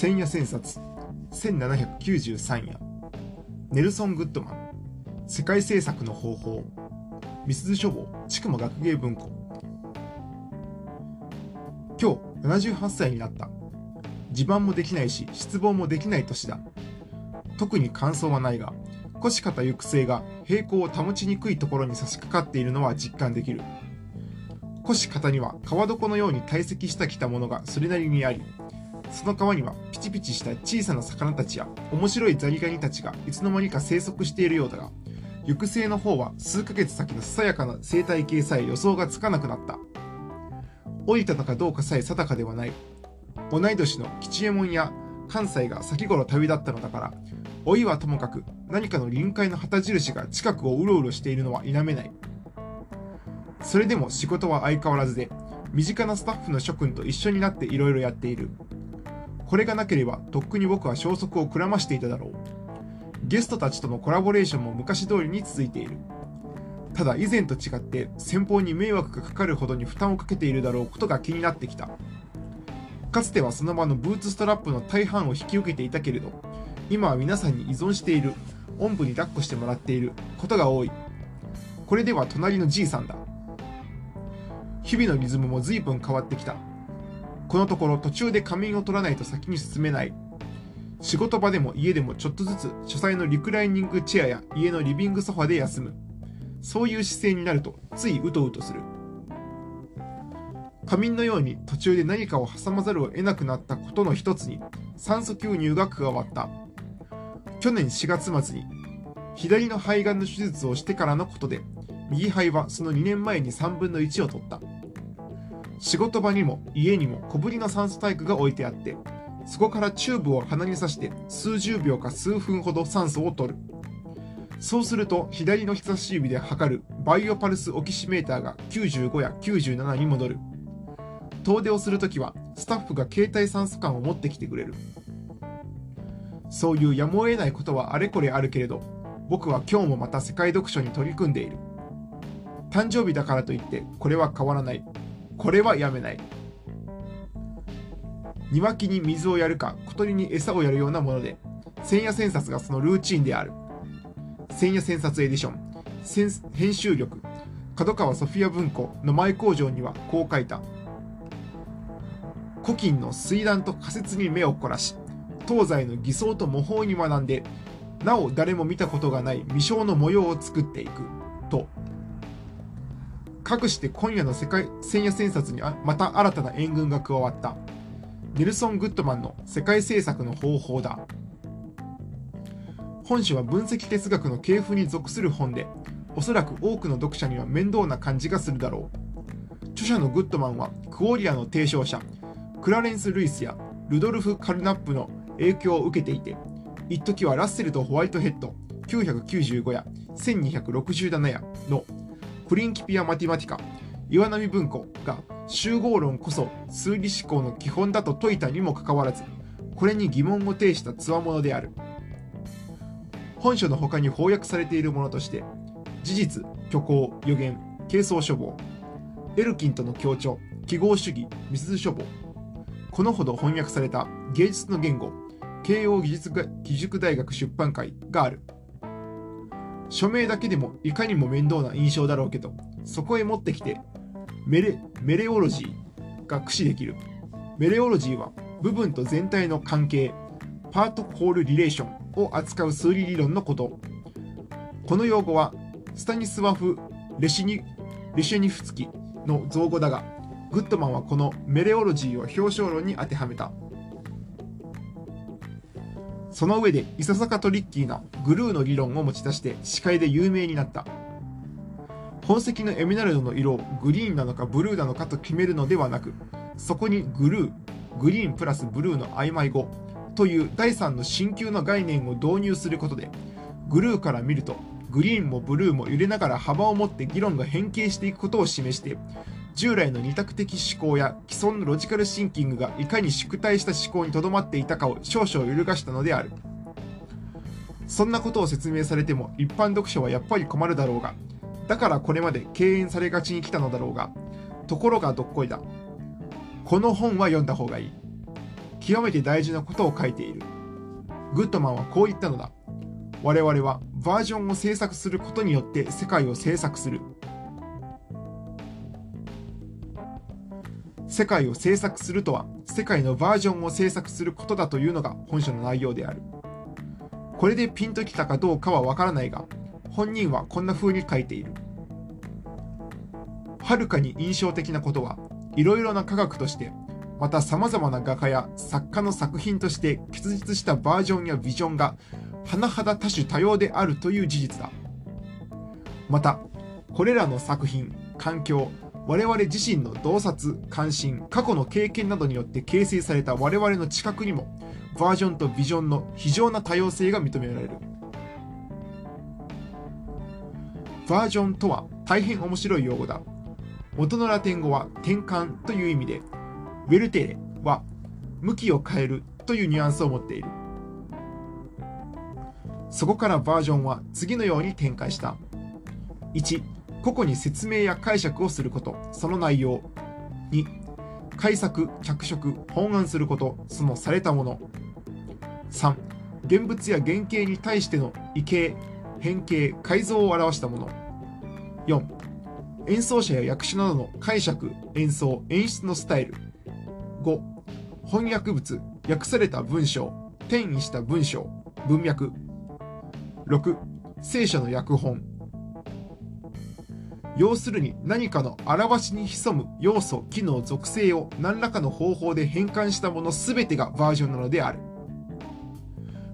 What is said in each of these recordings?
千夜千冊1793夜。ネルソン・グッドマン。世界政策の方法。美鈴書房。筑馬学芸文庫。今日78歳になった。自慢もできないし失望もできない年だ。特に感想はないが腰肩行く末が平行を保ちにくいところに差し掛かっているのは実感できる。腰肩には川床のように堆積したきたものがそれなりにありその川にはピチピチした小さな魚たちや面白いザリガニたちがいつの間にか生息しているようだが行く末の方は数ヶ月先のささやかな生態系さえ予想がつかなくなった。降りたのかどうかさえ定かではない。同い年の吉右衛門や関西が先頃旅立ったのだから老いはともかく何かの臨界の旗印が近くをうろうろしているのは否めない。それでも仕事は相変わらずで身近なスタッフの諸君と一緒になっていろいろやっている。これがなければとっくに僕は消息をくらましていただろう。ゲストたちとのコラボレーションも昔通りに続いている。ただ以前と違って先方に迷惑がかかるほどに負担をかけているだろうことが気になってきた。かつてはその場のブーツストラップの大半を引き受けていたけれど今は皆さんに依存している。おんぶに抱っこしてもらっていることが多い。これでは隣のじいさんだ。日々のリズムも随分変わってきた。このところ途中で仮眠を取らないと先に進めない。仕事場でも家でもちょっとずつ書斎のリクライニングチェアや家のリビングソファで休む。そういう姿勢になるとついうとうとする。仮眠のように途中で何かを挟まざるを得なくなったことの一つに酸素吸入が加わった。去年4月末に左の肺がんの手術をしてからのことで右肺はその2年前に3分の1を取った。仕事場にも家にも小ぶりの酸素タンクが置いてあってそこからチューブを鼻に刺して数十秒か数分ほど酸素を取る。そうすると左の人差し指で測るバイオパルスオキシメーターが95や97に戻る。遠出をするときはスタッフが携帯酸素缶を持ってきてくれる。そういうやむを得ないことはあれこれあるけれど僕は今日もまた世界読書に取り組んでいる。誕生日だからといってこれは変わらない。これはやめない。庭木に水をやるか小鳥に餌をやるようなもので千夜千冊がそのルーチンである。千夜千冊エディション編集力角川ソフィア文庫の前工場にはこう書いた。古今の水断と仮説に目を凝らし東西の偽装と模倣に学んでなお誰も見たことがない未章の模様を作っていく。と。かくして今夜の世界千夜千冊にまた新たな援軍が加わった。ネルソン・グッドマンの世界政策の方法だ。本書は分析哲学の系譜に属する本でおそらく多くの読者には面倒な感じがするだろう。著者のグッドマンはクオリアの提唱者クラレンス・ルイスやルドルフ・カルナップの影響を受けていて一時はラッセルとホワイトヘッド995や1267やのプリンキピア・マティマティカ。岩波文庫が集合論こそ数理思考の基本だと説いたにもかかわらずこれに疑問を呈した強者である。本書の他に翻訳されているものとして事実虚構予言軽装処方エルキンとの協調記号主義ミス処方このほど翻訳された芸術の言語慶応義塾大学出版会がある。署名だけでもいかにも面倒な印象だろうけどそこへ持ってきてメレメレオロジーが駆使できる。メレオロジーは部分と全体の関係パートコールリレーションを扱う数理理論のこと。この用語はスタニスワフ・レシニレシェニフスキの造語だがグッドマンはこのメレオロジーを表彰論に当てはめた。その上でいささかトリッキーなグルーの理論を持ち出して司会で有名になった。本石のエメラルドの色をグリーンなのかブルーなのかと決めるのではなくそこにグルーグリーンプラスブルーの曖昧語という第3の新旧の概念を導入することでグルーから見るとグリーンもブルーも揺れながら幅を持って議論が変形していくことを示して従来の二択的思考や既存のロジカルシンキングがいかに縮体した思考にとどまっていたかを少々揺るがしたのであるそんなことを説明されても一般読者はやっぱり困るだろうがだからこれまで敬遠されがちに来たのだろうがところがどっこいだこの本は読んだ方がいい極めて大事なことを書いている。グッドマンはこう言ったのだ。我々はバージョンを制作することによって世界を制作する。世界を制作するとは世界のバージョンを制作することだというのが本書の内容である。これでピンときたかどうかはわからないが、本人はこんな風に書いている。はるかに印象的なことは、いろいろな科学として、また様々な画家や作家の作品として結実したバージョンやビジョンが甚だ多種多様であるという事実だ。また、これらの作品、環境、我々自身の洞察、関心、過去の経験などによって形成された我々の知覚にも、バージョンとビジョンの非常な多様性が認められる。バージョンとは大変面白い用語だ。元のラテン語は転換という意味で、ウェルテレは向きを変えるというニュアンスを持っている。そこからバージョンは次のように展開した。1、個々に説明や解釈をすること、その内容。2、解釈、脚色、本案すること、そのされたもの。3、現物や原型に対しての異形、変形、改造を表したもの。4、演奏者や役者などの解釈、演奏、演出のスタイル。5、翻訳物、訳された文章、転移した文章、文脈。6、聖書の訳本。要するに何かの表しに潜む要素、機能、属性を何らかの方法で変換したもの全てがバージョンなのである。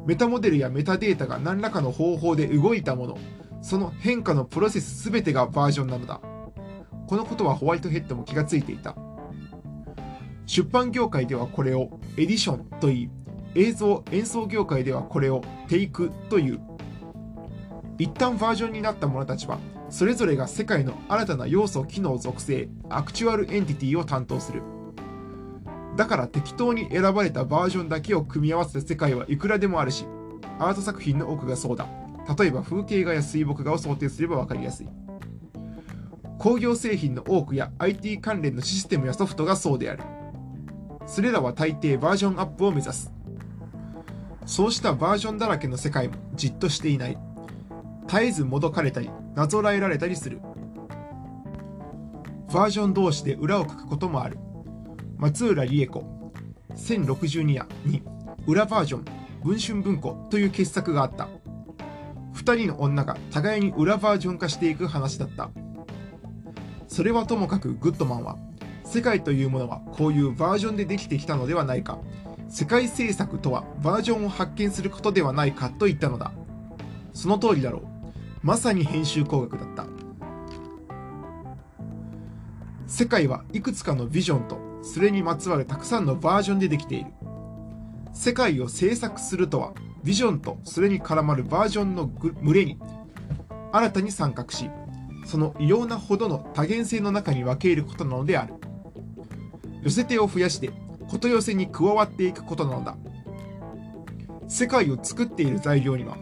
メタモデルやメタデータが何らかの方法で動いたもの、その変化のプロセス全てがバージョンなのだ。このことはホワイトヘッドも気がついていた。出版業界ではこれをエディションと言い、映像・演奏業界ではこれをテイクという。一旦バージョンになったものたちは、それぞれが世界の新たな要素、機能、属性、 actual entity を担当する。だから適当に選ばれたバージョンだけを組み合わせた世界はいくらでもあるし、アート作品の多くがそうだ。例えば風景画や水墨画を想定すればわかりやすい。工業製品の多くや IT 関連のシステムやソフトがそうである。それらは大抵バージョンアップを目指す。そうしたバージョンだらけの世界もじっとしていない。絶えずもどかれたり、なぞらえられたりする。バージョン同士で裏を書くこともある。松浦理恵子、1062夜に裏バージョン、文春文庫という傑作があった。二人の女が互いに裏バージョン化していく話だった。それはともかくグッドマンは、世界というものはこういうバージョンでできてきたのではないか。世界制作とはバージョンを発見することではないかと言ったのだ。その通りだろう。まさに編集工学だった。世界はいくつかのビジョンとそれにまつわるたくさんのバージョンでできている。世界を制作するとはビジョンとそれに絡まるバージョンの群れに新たに参画し、その異様なほどの多元性の中に分け入ることなのである。寄せ手を増やしてこと寄せに加わっていくことなのだ。世界を作っている材料には、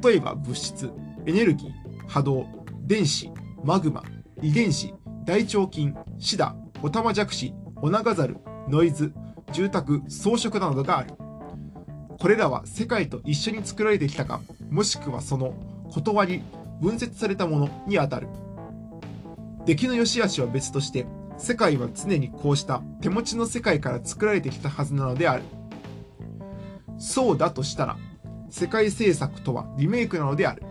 例えば物質、エネルギー、波動、電子、マグマ、遺伝子、大腸菌、シダ、オタマジャクシ、オナガザル、ノイズ、住宅、装飾などがある。これらは世界と一緒に作られてきたか、もしくはその断り、分節されたものにあたる。出来の良し悪しは別として、世界は常にこうした手持ちの世界から作られてきたはずなのである。そうだとしたら、世界制作とはリメイクなのである。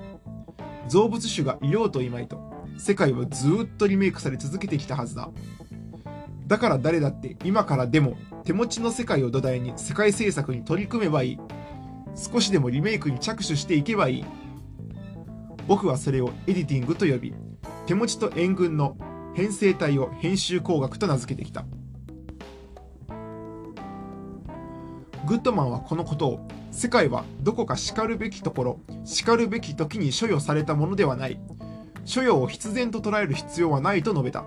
造物主がいようといまいと、世界はずっとリメイクされ続けてきたはずだ。だから誰だって今からでも手持ちの世界を土台に世界制作に取り組めばいい。少しでもリメイクに着手していけばいい。僕はそれをエディティングと呼び、手持ちと援軍の編成体を編集工学と名付けてきた。グッドマンはこのことを世界はどこか叱るべきところ、叱るべき時に所有されたものではない。所有を必然と捉える必要はないと述べた。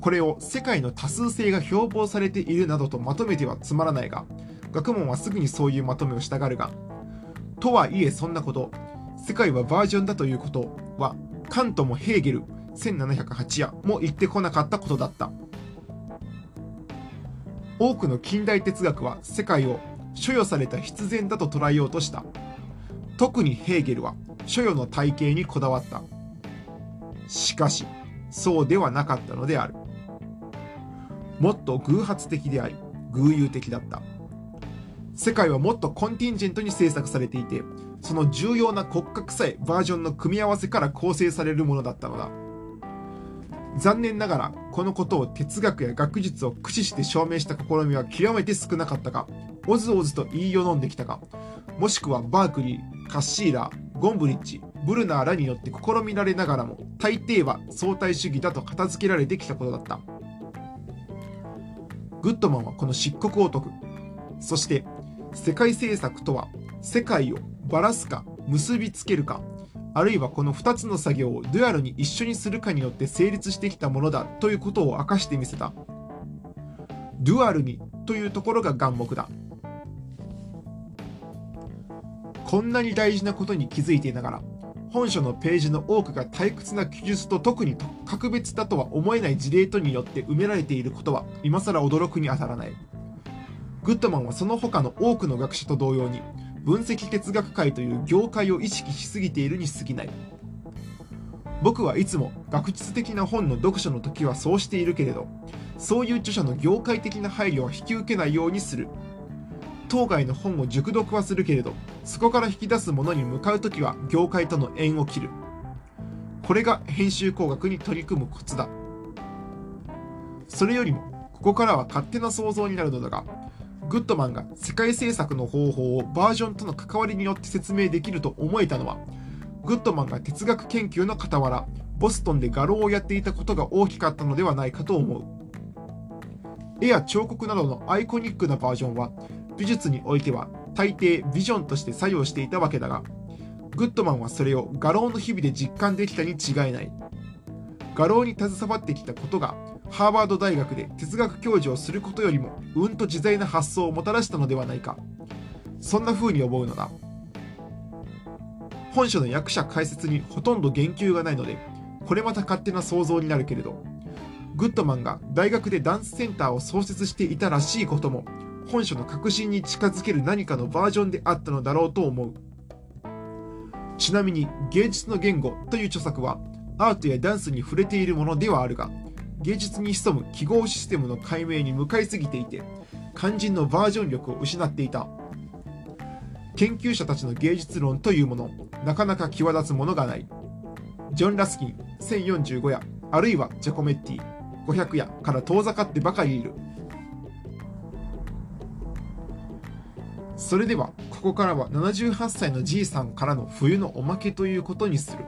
これを世界の多数性が標榜されているなどとまとめてはつまらないが、学問はすぐにそういうまとめをしたがるが、とはいえそんなこと、世界はバージョンだということは、カントもヘーゲル、1708夜も言ってこなかったことだった。多くの近代哲学は世界を所与された必然だと捉えようとした。特にヘーゲルは所与の体系にこだわった。しかしそうではなかったのである。もっと偶発的であり偶有的だった。世界はもっとコンティンジェントに制作されていてその重要な骨格さえバージョンの組み合わせから構成されるものだったのだ。残念ながらこのことを哲学や学術を駆使して証明した試みは極めて少なかったかおずおずと言いよどんできたかもしくはバークリーカッシーラーゴンブリッジブルナーらによって試みられながらも大抵は相対主義だと片付けられてきたことだった。グッドマンはこの漆黒を解くそして世界政策とは世界をばらすか結びつけるかあるいはこの2つの作業をデュアルに一緒にするかによって成立してきたものだということを明かしてみせた。デュアルにというところが眼目だ。こんなに大事なことに気づいていながら、本書のページの多くが退屈な記述と特に格別だとは思えない事例とによって埋められていることは今更驚くに当たらない。グッドマンはその他の多くの学者と同様に分析哲学界という業界を意識しすぎているに過ぎない。僕はいつも学術的な本の読書の時はそうしているけれどそういう著者の業界的な配慮は引き受けないようにする。当該の本を熟読はするけれどそこから引き出すものに向かう時は業界との縁を切る。これが編集工学に取り組むコツだ。それよりもここからは勝手な想像になるのだがグッドマンが世界制作の方法をバージョンとの関わりによって説明できると思えたのは、グッドマンが哲学研究の傍ら、ボストンで画廊をやっていたことが大きかったのではないかと思う。絵や彫刻などのアイコニックなバージョンは、美術においては大抵ビジョンとして作用していたわけだが、グッドマンはそれを画廊の日々で実感できたに違いない。画廊に携わってきたことがハーバード大学で哲学教授をすることよりもうんと自在な発想をもたらしたのではないか。そんな風に思うのだ。本書の役者解説にほとんど言及がないのでこれまた勝手な想像になるけれど。グッドマンが大学でダンスセンターを創設していたらしいことも本書の核心に近づける何かのバージョンであったのだろうと思う。ちなみに芸術の言語という著作はアートやダンスに触れているものではあるが芸術に潜む記号システムの解明に向かいすぎていて肝心のバージョン力を失っていた。研究者たちの芸術論というものなかなか際立つものがない。ジョン・ラスキン1045夜あるいはジャコメッティ500夜から遠ざかってばかりいる。それではここからは78歳のじいさんからの冬のおまけということにする。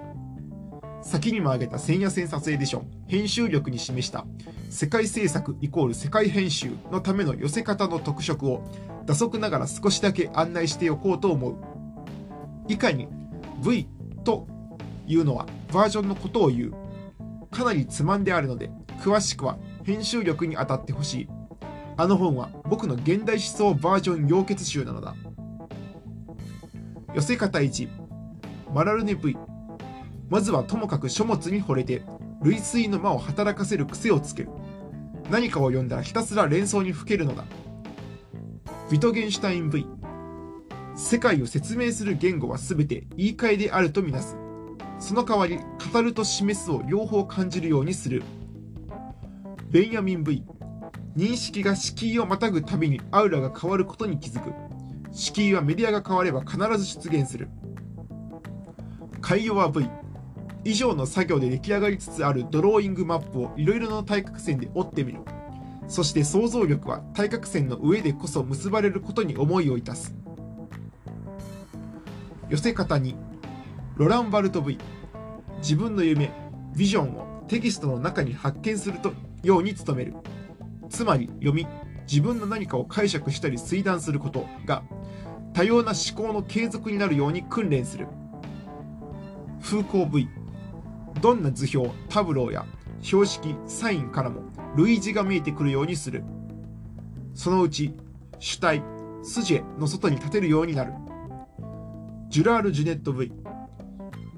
先にも挙げた千夜千冊エディション編集力に示した世界制作イコール世界編集のための寄せ方の特色を打足ながら少しだけ案内しておこうと思う。以下に V というのはバージョンのことを言う。かなりつまんであるので詳しくは編集力に当たってほしい。あの本は僕の現代思想バージョン溶結集なのだ。寄せ方1マラルネ V まずはともかく書物に惚れて、類推の間を働かせる癖をつける。何かを読んだらひたすら連想にふけるのだ。ビトゲンシュタイン V。世界を説明する言語は全て言い換えであるとみなす。その代わり、語ると示すを両方感じるようにする。ベンヤミン V。認識が敷居をまたぐたびにアウラが変わることに気づく。敷居はメディアが変われば必ず出現する。カイヨワ V。以上の作業で出来上がりつつあるドローイングマップをいろいろな対角線で折ってみる。そして想像力は対角線の上でこそ結ばれることに思いをいたす。寄せ方に、ロランバルト V。自分の夢、ビジョンをテキストの中に発見するとように努める。つまり読み、自分の何かを解釈したり推断することが多様な思考の継続になるように訓練する。風光 V。どんな図表、タブローや標識、サインからも類似が見えてくるようにする。そのうち主体、 sujet の外に立てるようになる。ジェラール・ジュネット V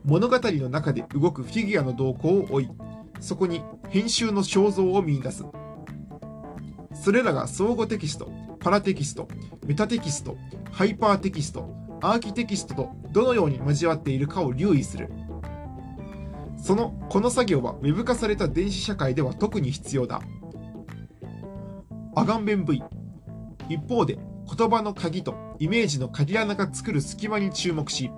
物語の中で動くフィギュアの動向を追い、そこに編集の肖像を見出す。それらが相互テキスト、パラテキスト、メタテキスト、ハイパーテキスト、アーキテキストとどのように交わっているかを留意する。その、この作業は Web 化された電子社会では特に必要だ。アガンベン V。一方で、言葉の鍵とイメージの鍵穴が作る隙間に注目し、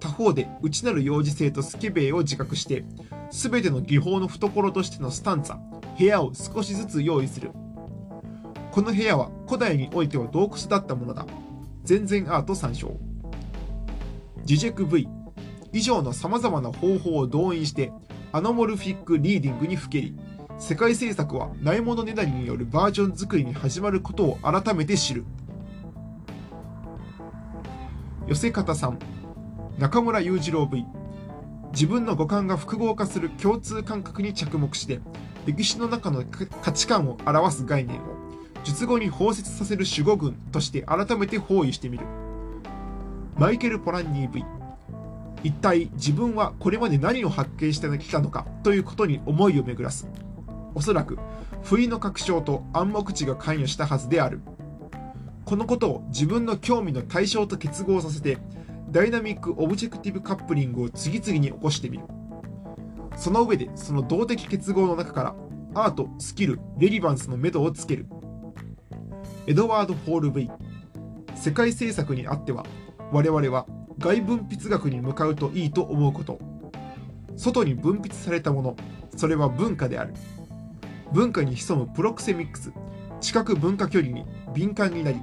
他方で内なる幼児性とスケベイを自覚して、すべての技法の懐としてのスタンツ、部屋を少しずつ用意する。この部屋は古代においては洞窟だったものだ。全然アート参照。ジジェク V。以上の様々な方法を動員してアノモルフィックリーディングにふけり、世界政策はないものねだりによるバージョン作りに始まることを改めて知る。寄せ方3中村裕次郎 V 自分の五感が複合化する共通感覚に着目して歴史の中の価値観を表す概念を術後に包摂させる守護群として改めて包囲してみる。マイケル・ポランニー V 一体自分はこれまで何を発見してきたのかということに思いを巡らす。おそらく不意の確証と暗黙知が関与したはずである。このことを自分の興味の対象と結合させてダイナミック・オブジェクティブ・カップリングを次々に起こしてみる。その上でその動的結合の中からアート、スキル、レリバンスの目処をつける。エドワード・ホール V 世界政策にあっては我々は外分泌学に向かうといいと思うこと。外に分泌されたもの。それは文化である。文化に潜むプロクセミックス。知覚文化距離に敏感になり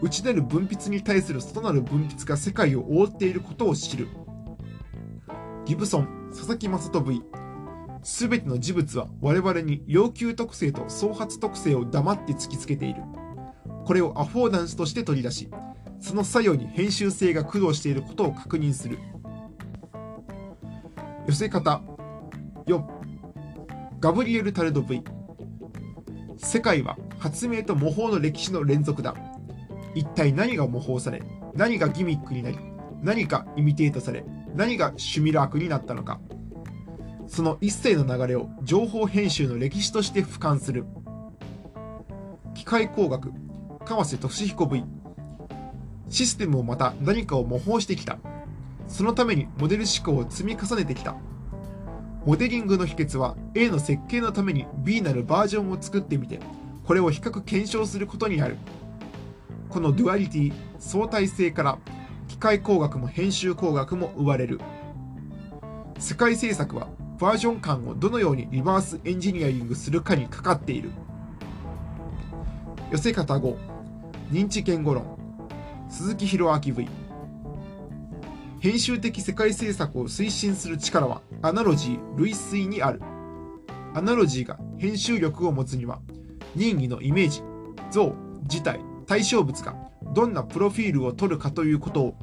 内なる分泌に対する外なる分泌が世界を覆っていることを知る。ギブソン佐々木正人 V すべての事物は我々に要求特性と創発特性を黙って突きつけている。これをアフォーダンスとして取り出しその作用に編集性が駆動していることを確認する。寄せ方。4ガブリエル・タルド V 世界は発明と模倣の歴史の連続だ。一体何が模倣され何がギミックになり何かイミテートされ何がシュミラークになったのか。その一切の流れを情報編集の歴史として俯瞰する。機械工学。川瀬俊彦 V システムをまた何かを模倣してきた。そのためにモデル思考を積み重ねてきた。モデリングの秘訣は A の設計のために B なるバージョンを作ってみてこれを比較検証することになる。この duality 相対性から機械工学も編集工学も生まれる。世界制作はバージョン間をどのようにリバースエンジニアリングするかにかかっている。寄せ方5認知言語論。鈴木弘明 V 編集的世界政策を推進する力はアナロジー類推にある。アナロジーが編集力を持つには任意のイメージ像自体対象物がどんなプロフィールを取るかということを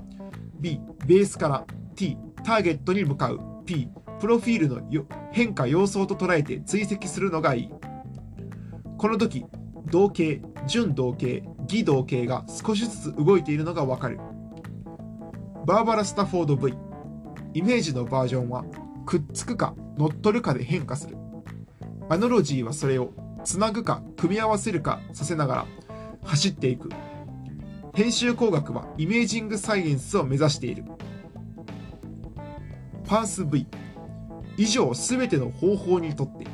B ベースから T ターゲットに向かう。P プロフィールの変化様相と捉えて追跡するのがいい。この時同型準同型偽同型が少しずつ動いているのがわかる。バーバラ・スタフォード V イメージのバージョンはくっつくか乗っ取るかで変化する。アノロジーはそれをつなぐか組み合わせるかさせながら走っていく。編集工学はイメージングサイエンスを目指している。パース V 以上すべての方法にとって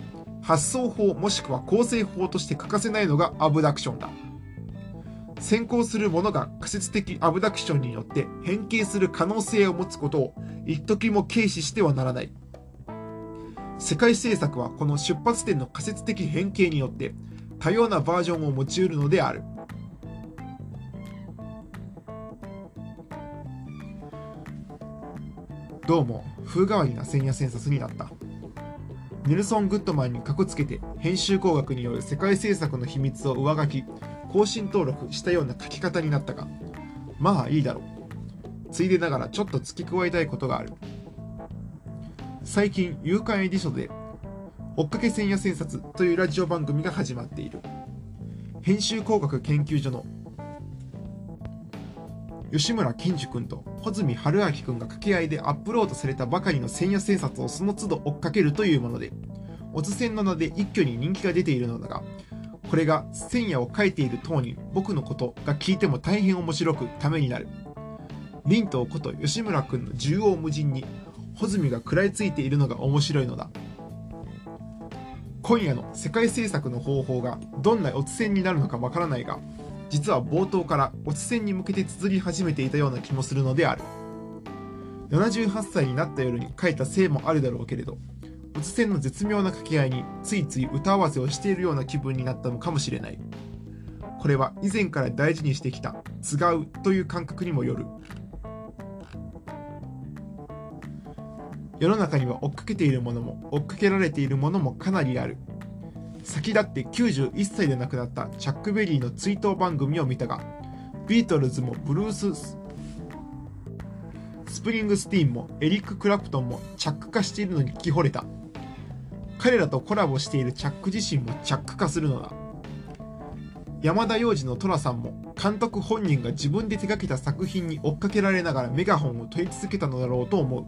発想法もしくは構成法として欠かせないのがアブダクションだ。先行するものが仮説的アブダクションによって変形する可能性を持つことを一時も軽視してはならない。世界政策はこの出発点の仮説的変形によって多様なバージョンを持ち得るのである。どうも風変わりな千夜千冊になった。ネルソン・グッドマンにかこつけて編集工学による世界政策の秘密を上書き。更新登録したような書き方になったがまあいいだろう。ついでながらちょっと付け加えたいことがある。最近夕刊エディションで追っかけ千夜千冊というラジオ番組が始まっている。編集工学研究所の吉村健二君と穂積春明君が掛け合いでアップロードされたばかりの千夜千冊をその都度追っかけるというもので、おつせんの名で一挙に人気が出ているのだが、これが千夜を書いている当人。僕のことが聞いても大変面白くためになる。凛とこと吉村君の縦横無尽に穂積が食らいついているのが面白いのだ。今夜の世界政策の方法がどんな落ち線になるのかわからないが実は冒頭から落ち線に向けて綴り始めていたような気もするのである。78歳になった夜に書いたせいもあるだろうけれど落ち線の絶妙な掛け合いについつい歌合わせをしているような気分になったのかもしれない。これは以前から大事にしてきた「違う」という感覚にもよる。世の中には追っかけているものも追っかけられているものもかなりある。先立って91歳で亡くなったチャック・ベリーの追悼番組を見たがビートルズもブルース・スプリングスティーンもエリック・クラプトンもチャック化しているのに聞き惚れた。彼らとコラボしているチャック自身もチャック化するのだ。山田洋次の寅さんも監督本人が自分で手掛けた作品に追っかけられながらメガホンを取り続けたのだろうと思う。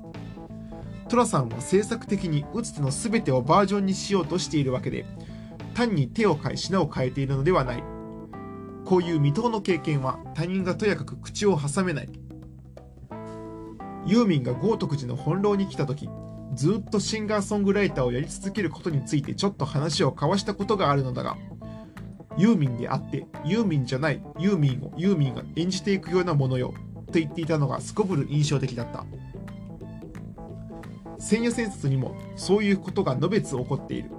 寅さんは制作的に打つ手の全てをバージョンにしようとしているわけで単に手を変え品を変えているのではない。こういう未踏の経験は他人がとやかく口を挟めない。ユーミンが豪徳寺の本楼に来た時ずっとシンガーソングライターをやり続けることについてちょっと話を交わしたことがあるのだがユーミンであってユーミンじゃないユーミンをユーミンが演じていくようなものよと言っていたのがすこぶる印象的だった。千夜戦術にもそういうことがのべつ起こっている。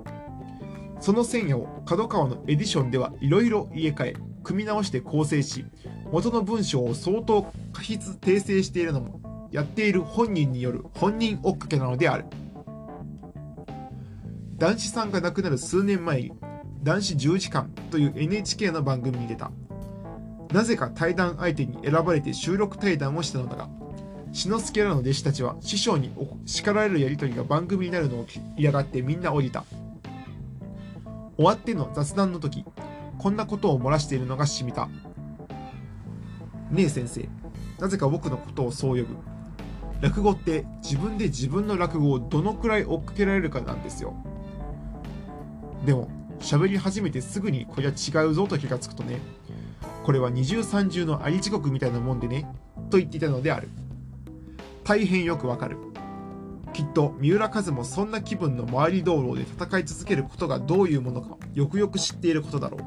その千夜を角川のエディションではいろいろ入れ替え組み直して構成し元の文章を相当過筆訂正しているのもやっている本人による本人追っかけなのである。男子さんが亡くなる数年前に男子10時間という NHK の番組に出た。なぜか対談相手に選ばれて収録対談をしたのだが志の輔らの弟子たちは師匠に叱られるやり取りが番組になるのを嫌がってみんな降りた。終わっての雑談の時こんなことを漏らしているのがしみた。ねえ先生なぜか僕のことをそう呼ぶ。落語って自分で自分の落語をどのくらい追っかけられるかなんですよ。でも喋り始めてすぐにこりゃ違うぞと気がつくとねこれは二重三重のあり地獄みたいなもんでねと言っていたのである。大変よくわかる。きっと三浦和もそんな気分の周り道路で戦い続けることがどういうものかよくよく知っていることだろう。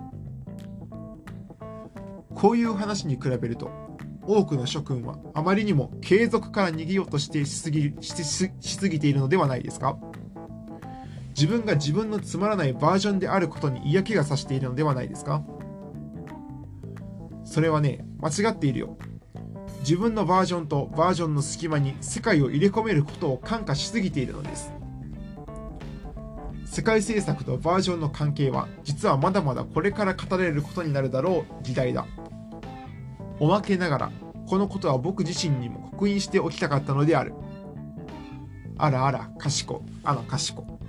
こういう話に比べると多くの諸君はあまりにも継続から逃げようとしてしすぎしししすぎているのではないですか？自分が自分のつまらないバージョンであることに嫌気がさしているのではないですか？それはね間違っているよ。自分のバージョンとバージョンの隙間に世界を入れ込めることを感化しすぎているのです。世界政策とバージョンの関係は実はまだまだこれから語られることになるだろう時代だ。おまけながらこのことは僕自身にも刻印しておきたかったのである。あらあらかしこあのかしこ